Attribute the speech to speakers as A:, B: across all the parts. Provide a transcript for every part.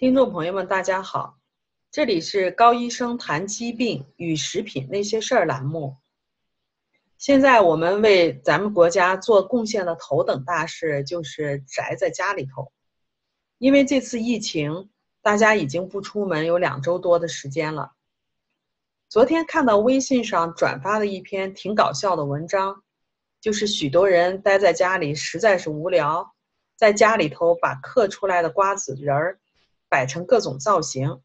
A: 听众朋友们，大家好，这里是高医生谈疾病与食品那些事儿栏目。现在我们为咱们国家做贡献的头等大事就是宅在家里头，因为这次疫情，大家已经不出门有两周多的时间了。昨天看到微信上转发的一篇挺搞笑的文章，就是许多人待在家里实在是无聊，在家里头把嗑出来的瓜子仁儿。摆成各种造型，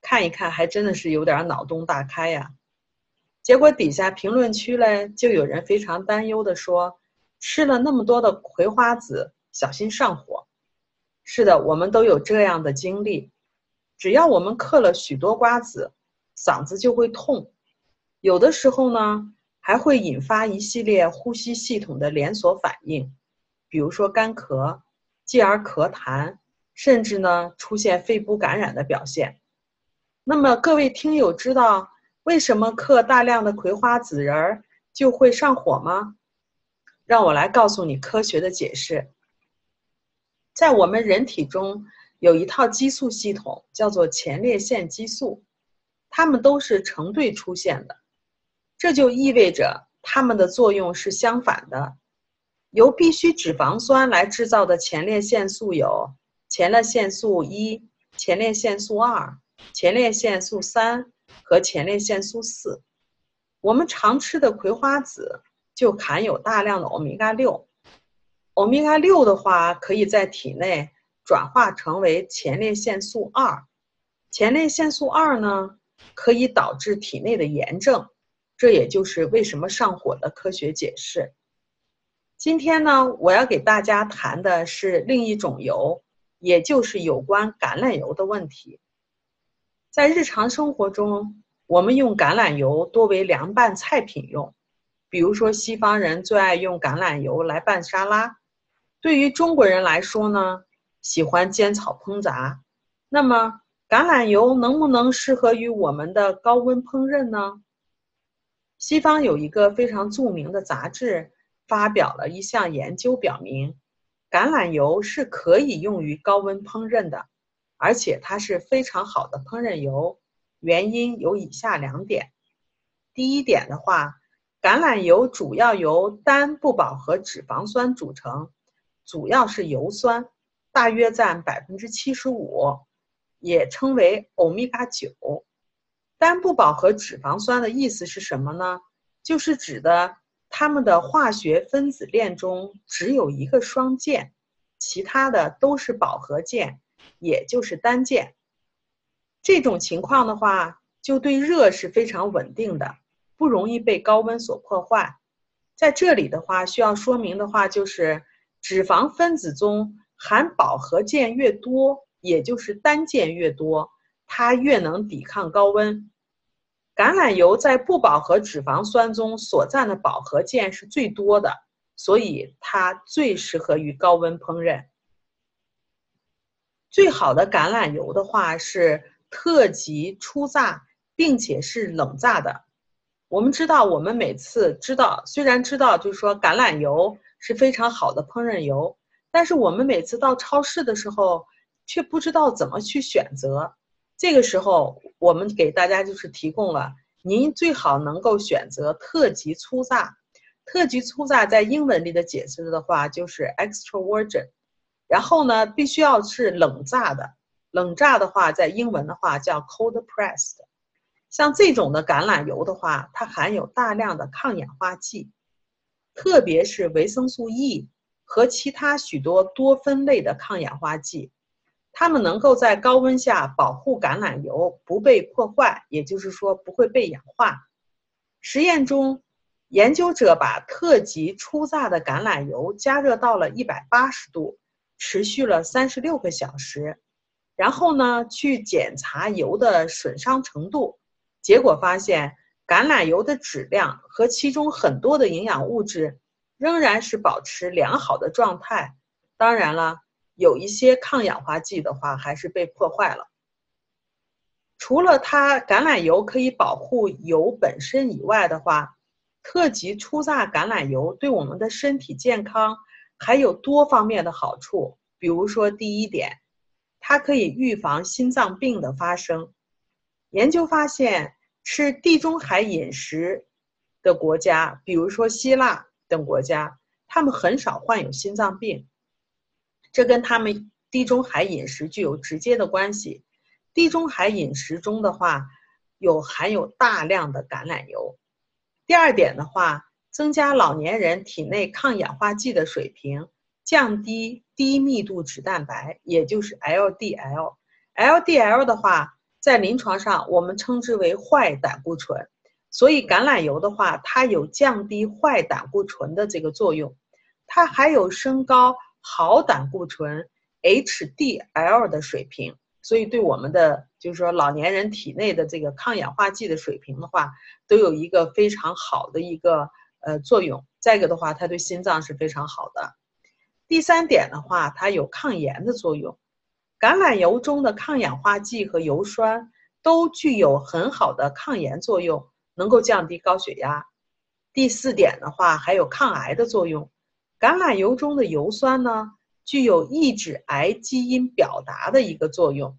A: 看一看还真的是有点脑洞大开呀。结果底下评论区嘞，就有人非常担忧的说：“吃了那么多的葵花籽，小心上火。”是的，我们都有这样的经历。只要我们嗑了许多瓜子，嗓子就会痛，有的时候呢，还会引发一系列呼吸系统的连锁反应，比如说干咳，继而咳痰。甚至呢，出现肺部感染的表现。那么各位听友知道为什么嗑大量的葵花籽仁儿就会上火吗？让我来告诉你科学的解释。在我们人体中有一套激素系统，叫做前列腺激素，它们都是成对出现的，这就意味着它们的作用是相反的。由必需脂肪酸来制造的前列腺素有。前列腺素一、前列腺素二、前列腺素三和前列腺素四，我们常吃的葵花籽就含有大量的欧米伽六。欧米伽六的话，可以在体内转化成为前列腺素二。前列腺素二呢，可以导致体内的炎症，这也就是为什么上火的科学解释。今天呢，我要给大家谈的是另一种油。也就是有关橄榄油的问题，在日常生活中，我们用橄榄油多为凉拌菜品用，比如说西方人最爱用橄榄油来拌沙拉，对于中国人来说呢，喜欢煎炒烹炸。那么，橄榄油能不能适合于我们的高温烹饪呢？西方有一个非常著名的杂志发表了一项研究，表明。橄榄油是可以用于高温烹饪的，而且它是非常好的烹饪油。原因有以下两点：第一点的话，橄榄油主要由单不饱和脂肪酸组成，主要是油酸，大约占百分之七十五，也称为欧米伽九。单不饱和脂肪酸的意思是什么呢？就是指的。它们的化学分子链中只有一个双键，其他的都是饱和键，也就是单键。这种情况的话，就对热是非常稳定的，不容易被高温所破坏。在这里的话，需要说明的话就是，脂肪分子中含饱和键越多，也就是单键越多，它越能抵抗高温。橄榄油在不饱和脂肪酸中所占的饱和键是最多的，所以它最适合于高温烹饪。最好的橄榄油的话是特级初榨，并且是冷榨的。我们知道，我们每次知道，虽然知道就是说橄榄油是非常好的烹饪油，但是我们每次到超市的时候却不知道怎么去选择。这个时候，我们给大家就是提供了，您最好能够选择特级粗榨。特级粗榨在英文里的解释的话就是 extra virgin，然后呢，必须要是冷榨的。冷榨的话，在英文的话叫 cold pressed。像这种的橄榄油的话，它含有大量的抗氧化剂，特别是维生素 E 和其他许多多酚类的抗氧化剂。它们能够在高温下保护橄榄油不被破坏，也就是说不会被氧化。实验中，研究者把特级初榨的橄榄油加热到了一百八十度，持续了三十六个小时，然后呢去检查油的损伤程度，结果发现橄榄油的质量和其中很多的营养物质仍然是保持良好的状态。当然了。有一些抗氧化剂的话，还是被破坏了。除了它橄榄油可以保护油本身以外的话，特级初榨橄榄油对我们的身体健康还有多方面的好处。比如说，第一点，它可以预防心脏病的发生。研究发现，吃地中海饮食的国家，比如说希腊等国家，他们很少患有心脏病。这跟他们地中海饮食具有直接的关系。地中海饮食中的话，有含有大量的橄榄油。第二点的话，增加老年人体内抗氧化剂的水平，降低低密度脂蛋白，也就是 LDL。LDL 的话，在临床上我们称之为坏胆固醇。所以橄榄油的话，它有降低坏胆固醇的这个作用，它还有升高好胆固醇 HDL 的水平。所以，对我们的就是说老年人体内的这个抗氧化剂的水平的话，都有一个非常好的一个呃作用。再一个的话，它对心脏是非常好的。第三点的话，它有抗炎的作用。橄榄油中的抗氧化剂和油酸都具有很好的抗炎作用，能够降低高血压。第四点的话，还有抗癌的作用。橄榄油中的油酸呢？具有抑制癌基因表达的一个作用。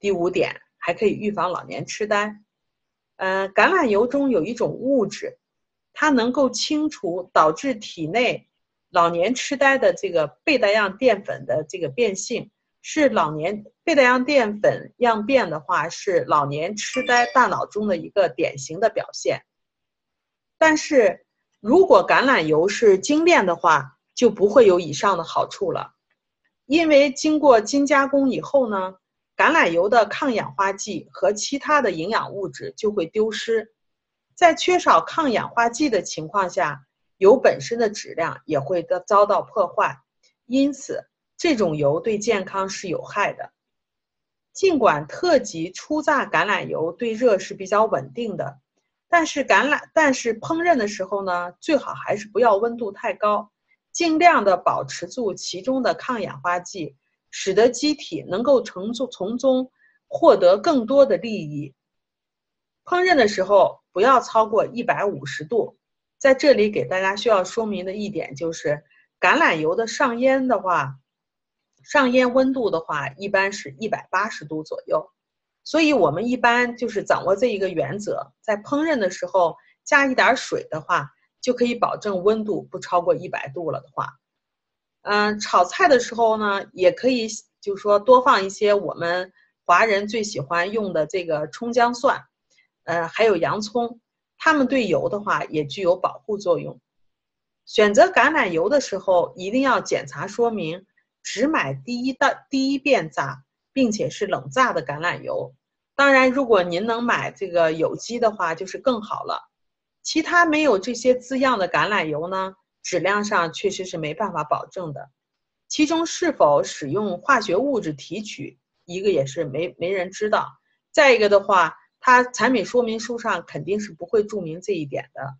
A: 第五点，还可以预防老年痴呆。呃，橄榄油中有一种物质，它能够清除导致体内老年痴呆的这个贝塔样淀粉的这个变性，是老年贝塔样淀粉样变的话，是老年痴呆大脑中的一个典型的表现。但是如果橄榄油是精炼的话，就不会有以上的好处了，因为经过精加工以后呢，橄榄油的抗氧化剂和其他的营养物质就会丢失，在缺少抗氧化剂的情况下，油本身的质量也会遭遭到破坏，因此这种油对健康是有害的。尽管特级初榨橄榄油对热是比较稳定的，但是橄榄但是烹饪的时候呢，最好还是不要温度太高。尽量的保持住其中的抗氧化剂，使得机体能够从中从中获得更多的利益。烹饪的时候不要超过一百五十度。在这里给大家需要说明的一点就是，橄榄油的上烟的话，上烟温度的话一般是一百八十度左右。所以我们一般就是掌握这一个原则，在烹饪的时候加一点水的话。就可以保证温度不超过一百度了的话，嗯，炒菜的时候呢，也可以就是说多放一些我们华人最喜欢用的这个葱姜蒜，呃，还有洋葱，它们对油的话也具有保护作用。选择橄榄油的时候，一定要检查说明，只买第一道第一遍榨，并且是冷榨的橄榄油。当然，如果您能买这个有机的话，就是更好了。其他没有这些字样的橄榄油呢，质量上确实是没办法保证的。其中是否使用化学物质提取，一个也是没没人知道。再一个的话，它产品说明书上肯定是不会注明这一点的。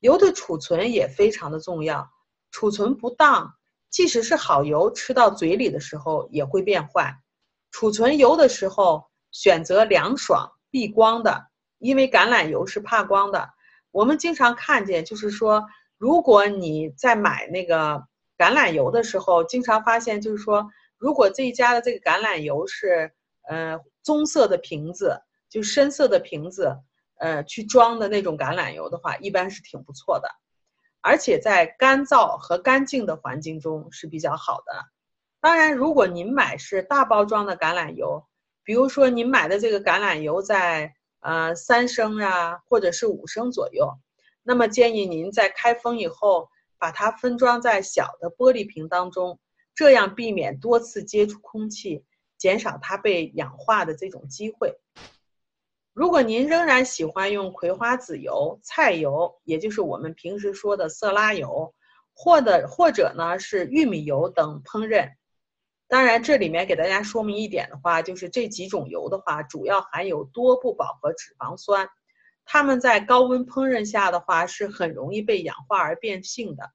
A: 油的储存也非常的重要，储存不当，即使是好油，吃到嘴里的时候也会变坏。储存油的时候，选择凉爽避光的，因为橄榄油是怕光的。我们经常看见，就是说，如果你在买那个橄榄油的时候，经常发现，就是说，如果这一家的这个橄榄油是，呃，棕色的瓶子，就深色的瓶子，呃，去装的那种橄榄油的话，一般是挺不错的，而且在干燥和干净的环境中是比较好的。当然，如果您买是大包装的橄榄油，比如说您买的这个橄榄油在。呃，三升啊，或者是五升左右。那么建议您在开封以后，把它分装在小的玻璃瓶当中，这样避免多次接触空气，减少它被氧化的这种机会。如果您仍然喜欢用葵花籽油、菜油，也就是我们平时说的色拉油，或者或者呢是玉米油等烹饪。当然，这里面给大家说明一点的话，就是这几种油的话，主要含有多不饱和脂肪酸，它们在高温烹饪下的话，是很容易被氧化而变性的。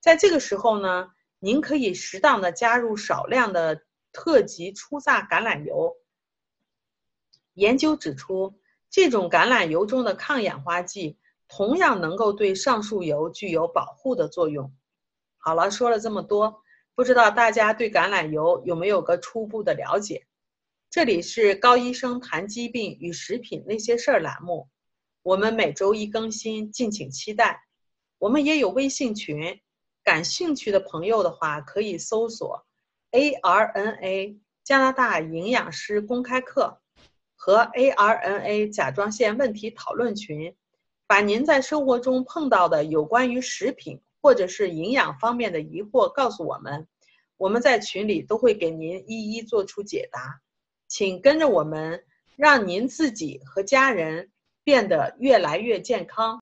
A: 在这个时候呢，您可以适当的加入少量的特级初榨橄榄油。研究指出，这种橄榄油中的抗氧化剂同样能够对上述油具有保护的作用。好了，说了这么多。不知道大家对橄榄油有没有个初步的了解？这里是高医生谈疾病与食品那些事儿栏目，我们每周一更新，敬请期待。我们也有微信群，感兴趣的朋友的话可以搜索 “ARNA 加拿大营养师公开课”和 “ARNA 甲状腺问题讨论群”，把您在生活中碰到的有关于食品或者是营养方面的疑惑告诉我们，我们在群里都会给您一一做出解答。请跟着我们，让您自己和家人变得越来越健康。